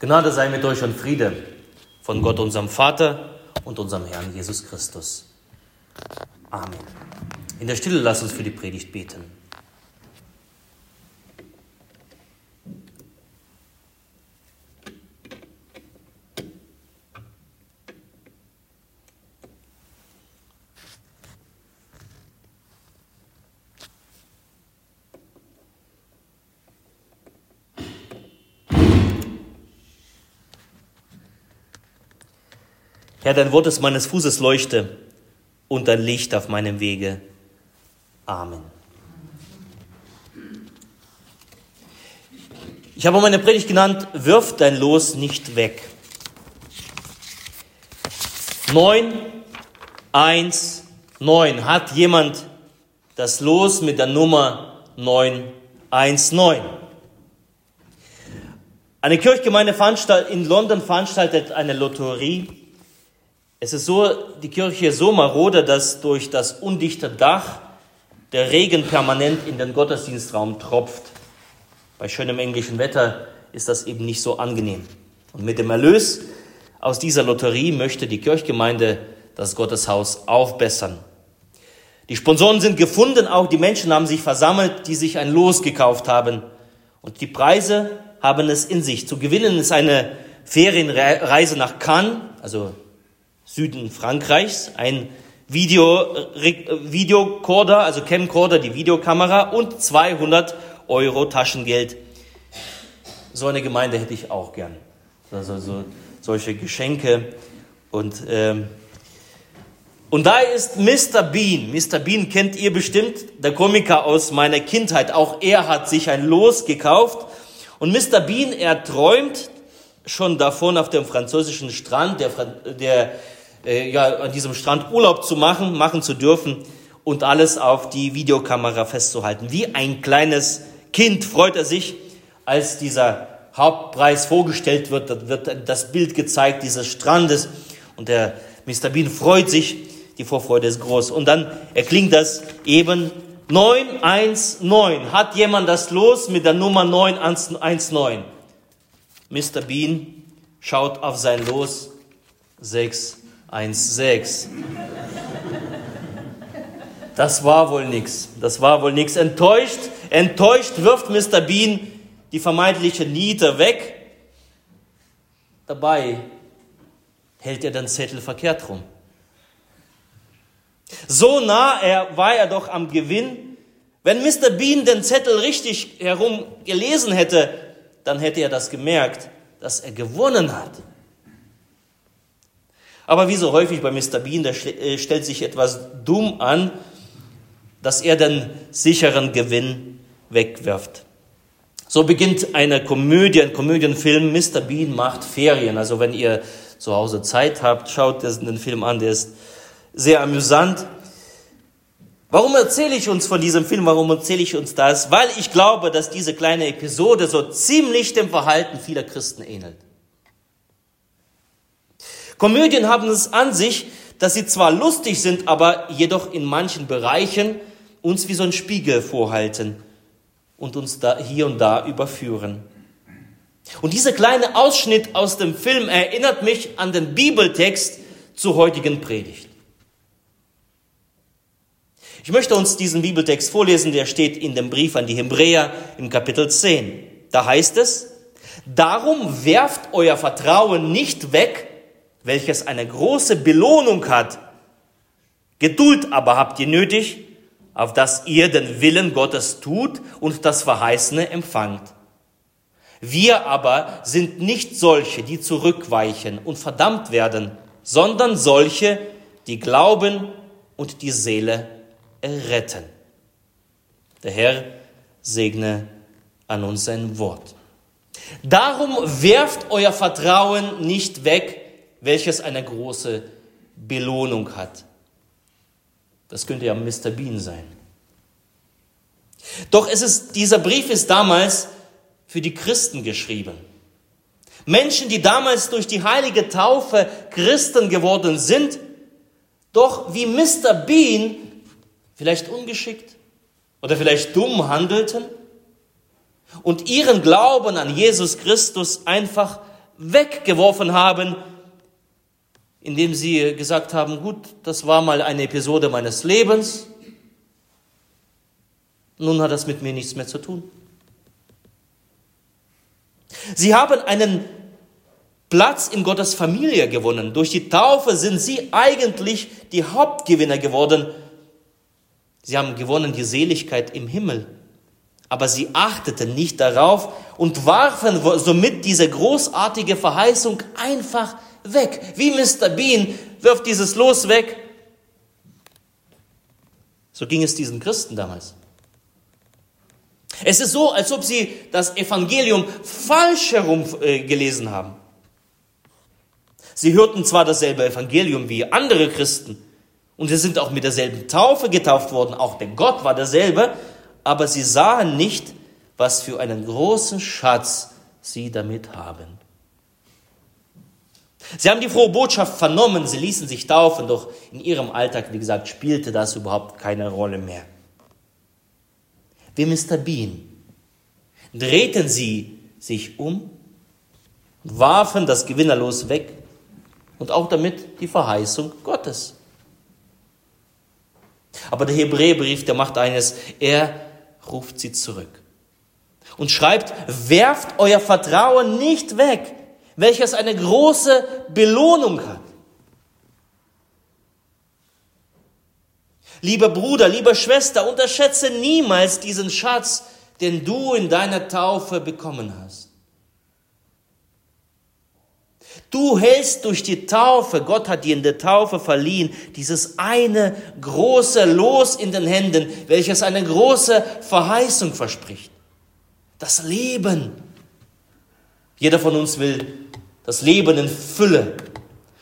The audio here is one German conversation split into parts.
Gnade sei mit euch und Friede von Gott, unserem Vater und unserem Herrn Jesus Christus. Amen. In der Stille lasst uns für die Predigt beten. Herr, dein Wort ist meines Fußes Leuchte und dein Licht auf meinem Wege. Amen. Ich habe meine Predigt genannt, wirf dein Los nicht weg. 9, 1, 9. Hat jemand das Los mit der Nummer 919? Eine Kirchgemeinde in London veranstaltet eine Lotterie es ist so, die Kirche ist so marode, dass durch das undichte Dach der Regen permanent in den Gottesdienstraum tropft. Bei schönem englischen Wetter ist das eben nicht so angenehm. Und mit dem Erlös aus dieser Lotterie möchte die Kirchgemeinde das Gotteshaus aufbessern. Die Sponsoren sind gefunden, auch die Menschen haben sich versammelt, die sich ein Los gekauft haben. Und die Preise haben es in sich. Zu gewinnen ist eine Ferienreise nach Cannes, also Süden Frankreichs, ein Video, Videocorder, also Camcorder, die Videokamera und 200 Euro Taschengeld. So eine Gemeinde hätte ich auch gern. Also so, solche Geschenke. Und, ähm, und da ist Mr. Bean. Mr. Bean kennt ihr bestimmt, der Komiker aus meiner Kindheit. Auch er hat sich ein Los gekauft. Und Mr. Bean, er träumt schon davon auf dem französischen Strand, der, der äh, ja, an diesem Strand Urlaub zu machen, machen zu dürfen und alles auf die Videokamera festzuhalten. Wie ein kleines Kind freut er sich, als dieser Hauptpreis vorgestellt wird, da wird das Bild gezeigt dieses Strandes und der Mr. Bean freut sich, die Vorfreude ist groß. Und dann erklingt das eben 919. Hat jemand das los mit der Nummer 919? Mr. Bean schaut auf sein Los 6 1,6. Das war wohl nix. Das war wohl nix. Enttäuscht, enttäuscht wirft Mr. Bean die vermeintliche Niete weg. Dabei hält er den Zettel verkehrt rum. So nah er, war er doch am Gewinn. Wenn Mr. Bean den Zettel richtig herum gelesen hätte, dann hätte er das gemerkt, dass er gewonnen hat. Aber wie so häufig bei Mr. Bean, der äh, stellt sich etwas dumm an, dass er den sicheren Gewinn wegwirft. So beginnt eine Komödie, ein Komödienfilm. Mr. Bean macht Ferien. Also wenn ihr zu Hause Zeit habt, schaut den Film an, der ist sehr amüsant. Warum erzähle ich uns von diesem Film? Warum erzähle ich uns das? Weil ich glaube, dass diese kleine Episode so ziemlich dem Verhalten vieler Christen ähnelt. Komödien haben es an sich, dass sie zwar lustig sind, aber jedoch in manchen Bereichen uns wie so ein Spiegel vorhalten und uns da hier und da überführen. Und dieser kleine Ausschnitt aus dem Film erinnert mich an den Bibeltext zur heutigen Predigt. Ich möchte uns diesen Bibeltext vorlesen, der steht in dem Brief an die Hebräer im Kapitel 10. Da heißt es, Darum werft euer Vertrauen nicht weg, welches eine große Belohnung hat. Geduld aber habt ihr nötig, auf dass ihr den Willen Gottes tut und das Verheißene empfangt. Wir aber sind nicht solche, die zurückweichen und verdammt werden, sondern solche, die glauben und die Seele erretten. Der Herr segne an uns sein Wort. Darum werft euer Vertrauen nicht weg, welches eine große Belohnung hat. Das könnte ja Mr. Bean sein. Doch es ist, dieser Brief ist damals für die Christen geschrieben. Menschen, die damals durch die heilige Taufe Christen geworden sind, doch wie Mr. Bean vielleicht ungeschickt oder vielleicht dumm handelten und ihren Glauben an Jesus Christus einfach weggeworfen haben, indem sie gesagt haben, gut, das war mal eine Episode meines Lebens, nun hat das mit mir nichts mehr zu tun. Sie haben einen Platz in Gottes Familie gewonnen. Durch die Taufe sind sie eigentlich die Hauptgewinner geworden. Sie haben gewonnen die Seligkeit im Himmel. Aber sie achteten nicht darauf und warfen somit diese großartige Verheißung einfach weg. Wie Mr. Bean wirft dieses Los weg. So ging es diesen Christen damals. Es ist so, als ob sie das Evangelium falsch herum äh, gelesen haben. Sie hörten zwar dasselbe Evangelium wie andere Christen und sie sind auch mit derselben Taufe getauft worden, auch der Gott war derselbe, aber sie sahen nicht, was für einen großen Schatz sie damit haben. Sie haben die frohe Botschaft vernommen, sie ließen sich taufen, doch in ihrem Alltag, wie gesagt, spielte das überhaupt keine Rolle mehr. Wie Mr. Bean drehten sie sich um, warfen das Gewinnerlos weg und auch damit die Verheißung Gottes. Aber der Hebräerbrief, der macht eines, er ruft sie zurück und schreibt, werft euer Vertrauen nicht weg, welches eine große Belohnung hat. Lieber Bruder, lieber Schwester, unterschätze niemals diesen Schatz, den du in deiner Taufe bekommen hast. Du hältst durch die Taufe, Gott hat dir in der Taufe verliehen, dieses eine große Los in den Händen, welches eine große Verheißung verspricht. Das Leben. Jeder von uns will das Leben in Fülle.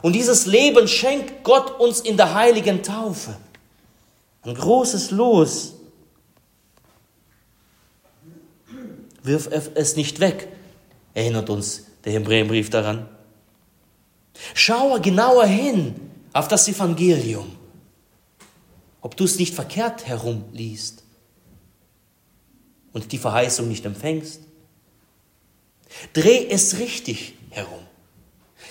Und dieses Leben schenkt Gott uns in der heiligen Taufe. Ein großes Los. Wirf es nicht weg, erinnert uns der Hebräerbrief daran. Schaue genauer hin auf das Evangelium, ob du es nicht verkehrt herum liest und die Verheißung nicht empfängst. Dreh es richtig herum.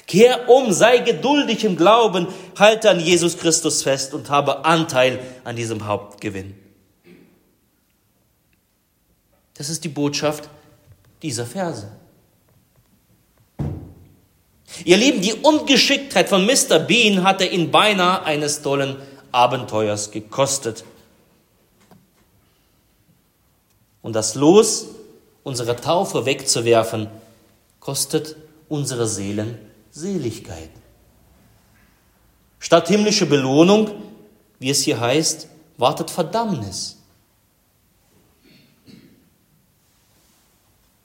Kehr um, sei geduldig im Glauben, halte an Jesus Christus fest und habe Anteil an diesem Hauptgewinn. Das ist die Botschaft dieser Verse. Ihr Lieben, die Ungeschicktheit von Mr. Bean hatte ihn beinahe eines tollen Abenteuers gekostet. Und das Los unserer Taufe wegzuwerfen, kostet unsere Seelen Seligkeit. Statt himmlische Belohnung, wie es hier heißt, wartet Verdammnis.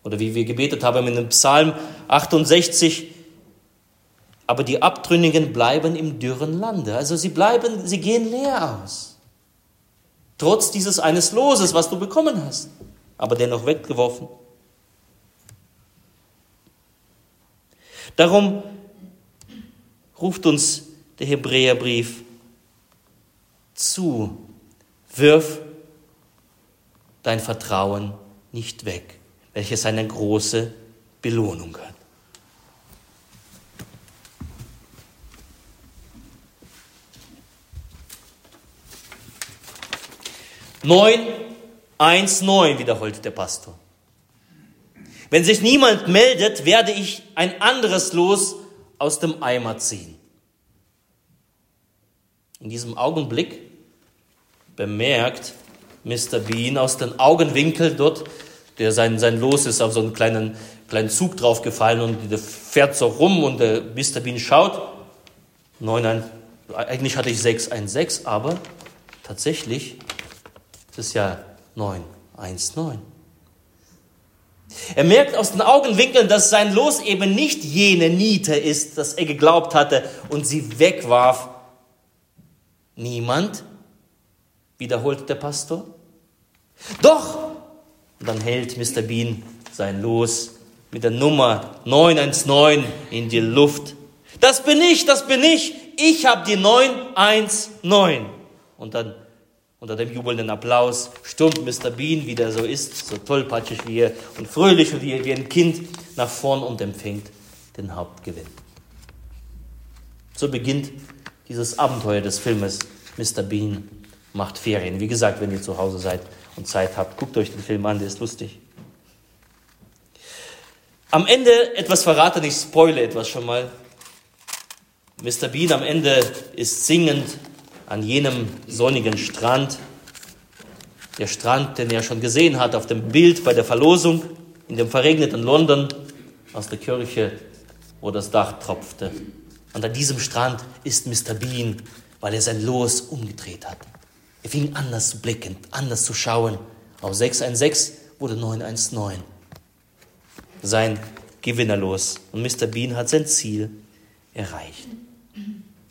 Oder wie wir gebetet haben in dem Psalm 68, aber die Abtrünnigen bleiben im dürren Lande. Also sie bleiben, sie gehen leer aus. Trotz dieses eines Loses, was du bekommen hast, aber dennoch weggeworfen. Darum ruft uns der Hebräerbrief zu, wirf dein Vertrauen nicht weg, welches eine große Belohnung hat. 919 wiederholt der Pastor. Wenn sich niemand meldet, werde ich ein anderes Los aus dem Eimer ziehen. In diesem Augenblick bemerkt Mr. Bean aus den Augenwinkel dort, der sein, sein Los ist auf so einen kleinen, kleinen Zug draufgefallen und der fährt so rum und der Mr. Bean schaut. 9, eigentlich hatte ich 616, aber tatsächlich das ist ja 919. Er merkt aus den Augenwinkeln, dass sein Los eben nicht jene Niete ist, dass er geglaubt hatte und sie wegwarf. Niemand, wiederholt der Pastor. Doch, und dann hält Mr. Bean sein Los mit der Nummer 919 in die Luft. Das bin ich, das bin ich. Ich habe die 919. Und dann unter dem jubelnden Applaus stürmt Mr. Bean, wie der so ist, so tollpatschig wie er und fröhlich wie, wie ein Kind nach vorn und empfängt den Hauptgewinn. So beginnt dieses Abenteuer des Filmes Mr. Bean macht Ferien. Wie gesagt, wenn ihr zu Hause seid und Zeit habt, guckt euch den Film an, der ist lustig. Am Ende etwas verraten, ich spoile etwas schon mal. Mr. Bean am Ende ist singend an jenem sonnigen Strand. Der Strand, den er schon gesehen hat auf dem Bild bei der Verlosung in dem verregneten London aus der Kirche, wo das Dach tropfte. Und an diesem Strand ist Mr. Bean, weil er sein Los umgedreht hat. Er fing anders zu blicken, anders zu schauen. Aus 616 wurde 919. Sein Gewinnerlos. Und Mr. Bean hat sein Ziel erreicht.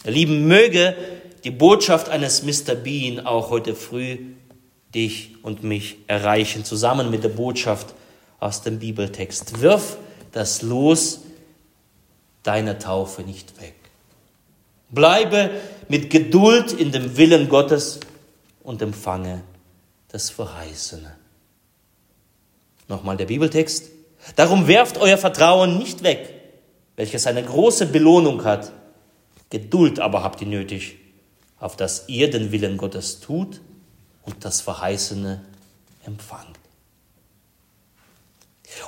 Ihr Lieben, möge die Botschaft eines Mr. Bean auch heute früh dich und mich erreichen, zusammen mit der Botschaft aus dem Bibeltext. Wirf das Los deiner Taufe nicht weg. Bleibe mit Geduld in dem Willen Gottes und empfange das Verheißene. Nochmal der Bibeltext. Darum werft euer Vertrauen nicht weg, welches eine große Belohnung hat Geduld aber habt ihr nötig, auf dass ihr den Willen Gottes tut und das Verheißene empfangt.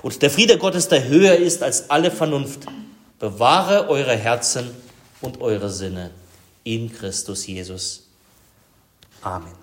Und der Friede Gottes, der höher ist als alle Vernunft, bewahre eure Herzen und eure Sinne in Christus Jesus. Amen.